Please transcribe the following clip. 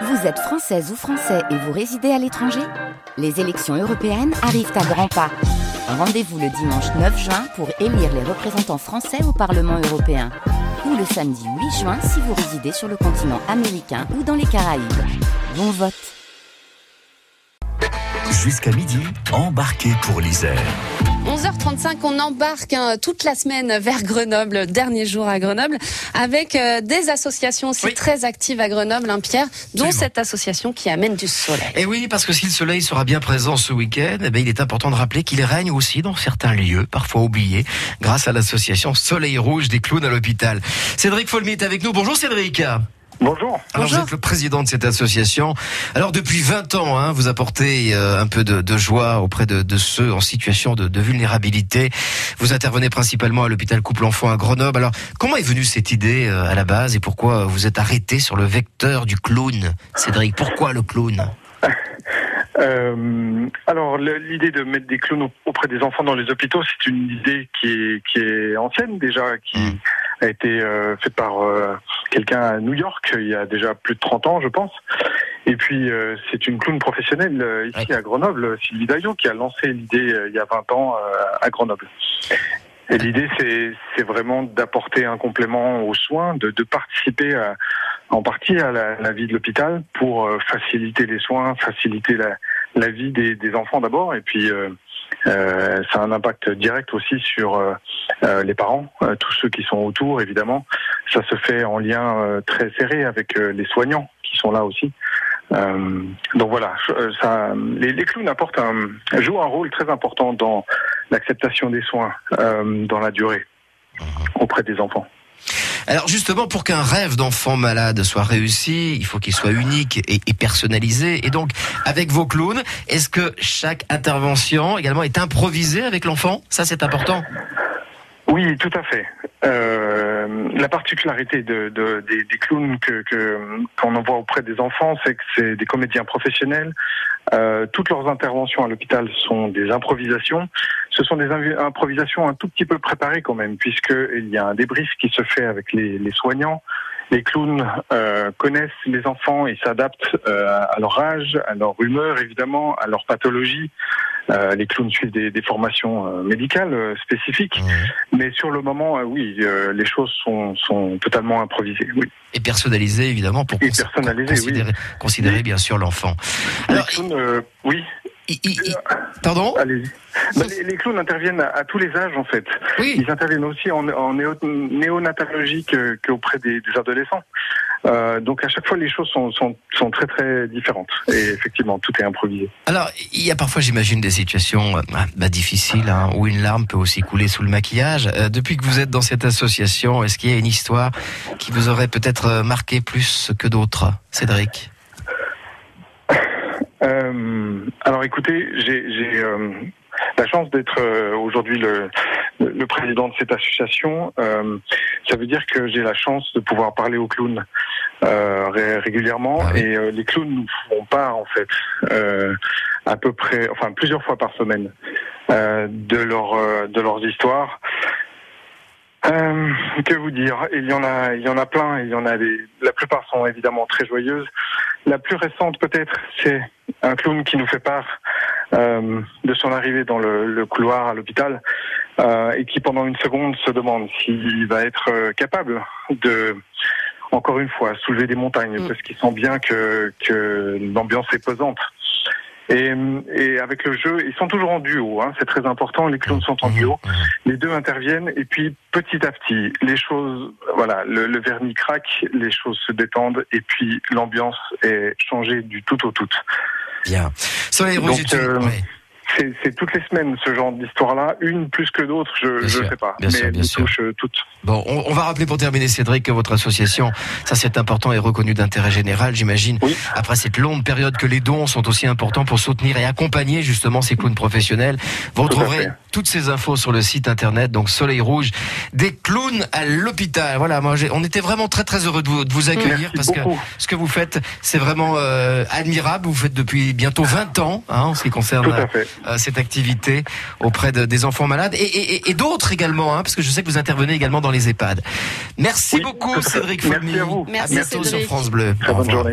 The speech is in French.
Vous êtes française ou français et vous résidez à l'étranger Les élections européennes arrivent à grands pas. Rendez-vous le dimanche 9 juin pour élire les représentants français au Parlement européen. Ou le samedi 8 juin si vous résidez sur le continent américain ou dans les Caraïbes. Bon vote Jusqu'à midi, embarquez pour l'Isère. 11h35, on embarque hein, toute la semaine vers Grenoble, dernier jour à Grenoble, avec euh, des associations aussi Oui. très actives à Grenoble, hein, Pierre, dont Absolument. cette association qui amène du soleil. Et oui, parce que si le soleil sera bien présent ce week-end, eh ben, il est important de rappeler qu'il règne aussi dans certains lieux, parfois oubliés, grâce à l'association Soleil Rouge des clowns à l'hôpital. Cédric Folmy est avec nous. Bonjour Cédric. Bonjour. Alors vous êtes le président de cette association. Alors depuis 20 ans, hein, vous apportez euh, un peu de, de joie auprès de, de ceux en situation de, de vulnérabilité. Vous intervenez principalement à l'hôpital Couple Enfant à Grenoble. Alors comment est venue cette idée euh, à la base et pourquoi vous êtes arrêté sur le vecteur du clown, Cédric? Pourquoi le clown? Euh, alors l'idée de mettre des clowns au- auprès des enfants dans les hôpitaux, c'est une idée qui est, qui est ancienne déjà, qui Mm. A été euh, faite par euh, quelqu'un à New York il y a déjà plus de 30 ans, je pense. Et puis euh, c'est une clown professionnelle euh, ici Ouais. à Grenoble, Sylvie Daillot, qui a lancé l'idée euh, il y a 20 ans euh, à Grenoble. Et l'idée, c'est, c'est vraiment d'apporter un complément aux soins, de, de participer à- en partie à la, la vie de l'hôpital pour euh, faciliter les soins, faciliter la, la vie des, des enfants d'abord, et puis euh, euh, ça a un impact direct aussi sur les parents, euh, tous ceux qui sont autour, évidemment. Ça se fait en lien euh, très serré avec euh, les soignants qui sont là aussi. Euh, donc voilà, euh, les, clowns jouent un rôle très important dans l'acceptation des soins euh, dans la durée auprès des enfants. Alors justement, pour qu'un rêve d'enfant malade soit réussi, il faut qu'il soit unique et personnalisé. Et donc, avec vos clowns, est-ce que chaque intervention également est improvisée avec l'enfant? Ça, c'est important. Oui, tout à fait. Euh, la particularité de, de- des, clowns que qu'on envoie auprès des enfants, c'est que c'est des comédiens professionnels. Euh, toutes leurs interventions à l'hôpital sont des improvisations. Ce sont des improvisations un tout petit peu préparées quand même, puisqu'il y a un débrief qui se fait avec les, les soignants. Les clowns euh, connaissent les enfants et s'adaptent euh, à leur âge, à leur humeur évidemment, à leur pathologie. Euh, les clowns suivent des, des formations euh, médicales euh, spécifiques. Mais sur le moment, oui, les choses sont, sont totalement improvisées. Oui. Et personnalisé, évidemment, pour cons- considérer, considérer bien sûr l'enfant. Alors, les clowns, oui, i- i- i- pardon? Allez-y. Bah, les, les clowns interviennent à, à tous les âges, en fait. Oui. Ils interviennent aussi en, en néo- néonatologie que- qu'auprès des, des adolescents. Euh, donc à chaque fois, les choses sont, sont, sont très très différentes. Et effectivement, tout est improvisé. Alors, il y a parfois, j'imagine, des situations euh, bah, difficiles hein, où une larme peut aussi couler sous le maquillage. Euh, depuis que vous êtes dans cette association, est-ce qu'il y a une histoire qui vous aurait peut-être marqué plus que d'autres, Cédric? Euh, alors écoutez, j'ai la chance d'être aujourd'hui le, président de cette association. Euh, ça veut dire que j'ai la chance de pouvoir parler aux clowns ré- régulièrement Ah oui. et euh, les clowns nous font part en fait euh, à peu près, enfin plusieurs fois par semaine euh, de leur euh, de leurs histoires. Euh, que vous dire? Il y en a, il y en a plein. Il y en a des. La plupart sont évidemment très joyeuses. La plus récente peut-être, c'est un clown qui nous fait part euh, de son arrivée dans le, le couloir à l'hôpital euh, et qui pendant une seconde se demande s'il va être euh, capable de, encore une fois, soulever des montagnes Mm. parce qu'il sent bien que, que l'ambiance est pesante. Et, et avec le jeu, ils sont toujours en duo, hein, c'est très important. Les clowns sont en duo les deux interviennent et puis petit à petit les choses voilà le, le vernis craque les choses se détendent et puis l'ambiance est changée du tout au tout Bien. Soleil Rouge, euh, ouais. C'est toutes les semaines ce genre d'histoire là une plus que d'autres je sûr, sais pas bien mais sûr, bien sûr. touchent euh, toutes Bon, on, on va rappeler pour terminer, Cédric, que votre association, ça c'est important, est reconnue d'intérêt général, j'imagine. Oui. Après cette longue période que les dons sont aussi importants pour soutenir et accompagner justement ces clowns professionnels. Vous retrouverez toutes ces infos sur le site internet, donc Soleil Rouge, des clowns à l'hôpital. Voilà, moi, on était vraiment très très heureux de vous, de vous accueillir Merci parce que ce que vous faites, c'est vraiment euh, admirable. Vous faites depuis bientôt 20 ans, hein, en ce qui concerne tout à fait cette activité auprès de- des enfants malades et, et- et- d'autres également, hein, parce que je sais que vous intervenez également dans les EHPAD. Merci Oui, beaucoup à. Cédric Merci Folmy. à vous. Merci, bientôt sur. France Bleu. très bonne journée